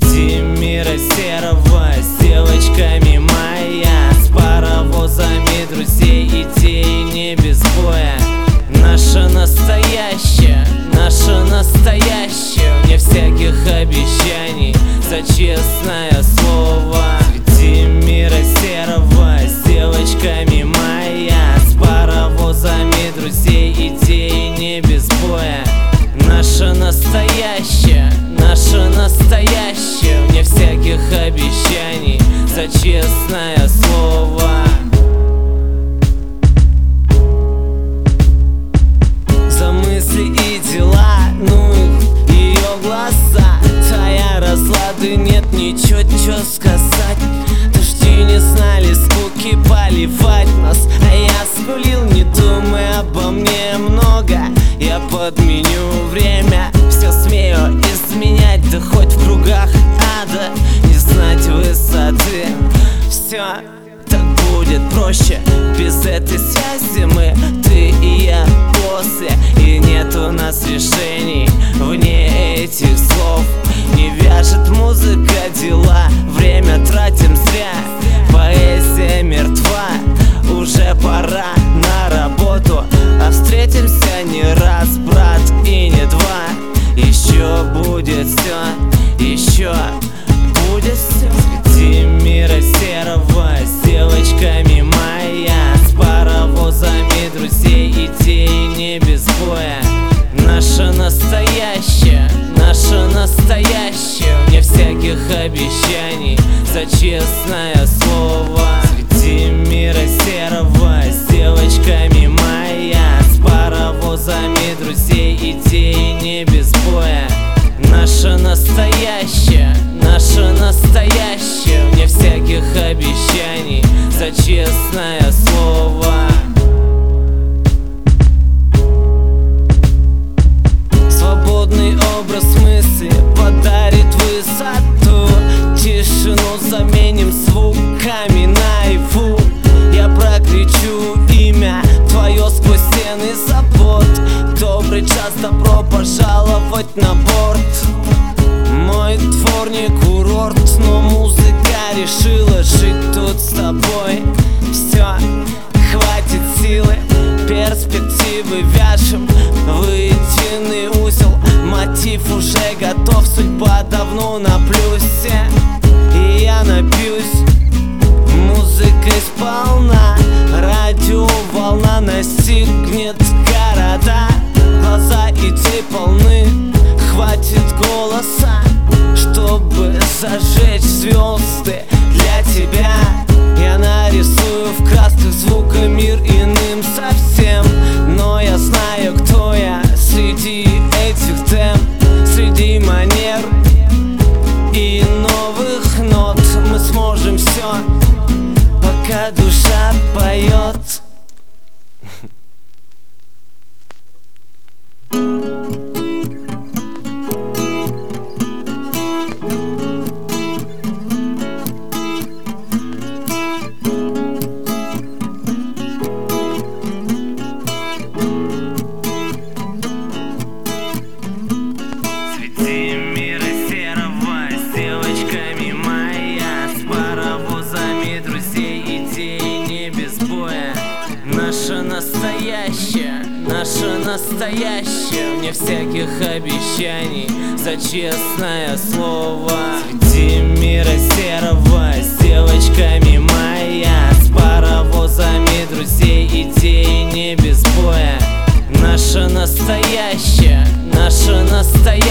Среди мира серого с девочками моя С паровозами друзей, идей не без боя. Наше настоящее, наше настоящее Вне всяких обещаний за честное слово. Среди мира серого с девочками моя С паровозами друзей, идей не без боя. Наше настоящее, наше настоящее Вне всяких обещаний. За честное слово. За мысли и дела, ну их ее глаза. Твоя разлады нет ничего, чё сказать. Дожди не знали скуки поливать нас Так будет проще. Без этой связи мы, ты и я после И нет у нас решений вне этих слов. Не вяжет музыка дела Время тратим зря. Поэзия мертва Уже пора на работу. А встретимся не раз, брат, и не два. Еще будет все, еще будет все Среди мира серого с девочками моя С паровозами друзей, идей не без боя. Наше настоящее, наше настоящее Вне всяких обещаний. За честное за честное слово. Свободный образ мысли подарит высоту. Тишину заменим звуками наяву. Я прокричу имя твое сквозь стены забот. Добрый час, добро пожаловать на борт перспективы вяжем в единый узел Мотив уже готов, судьба давно на плюсе. И я напьюсь музыкой сполна Радио волна настигнет города. Глаза идей полны, хватит голоса Чтобы зажечь звезды для тебя этих тем Среди манер. И новых нот Мы сможем все, пока душа поет настоящее. Мне всяких обещаний за честное слово. Среди мира серого с девочками моя С паровозами друзей идеи не без боя. Наше настоящее наше настоящее.